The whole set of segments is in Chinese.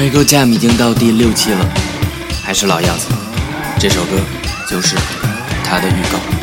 黑狗 Jam 已经到第六期了，还是老样子，这首歌就是它的预告。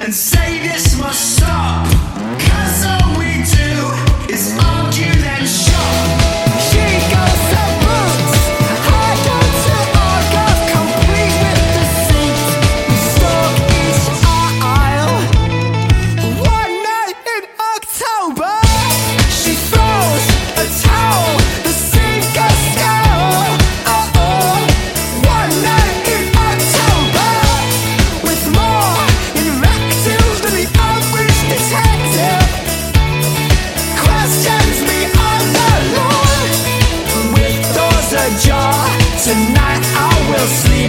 and say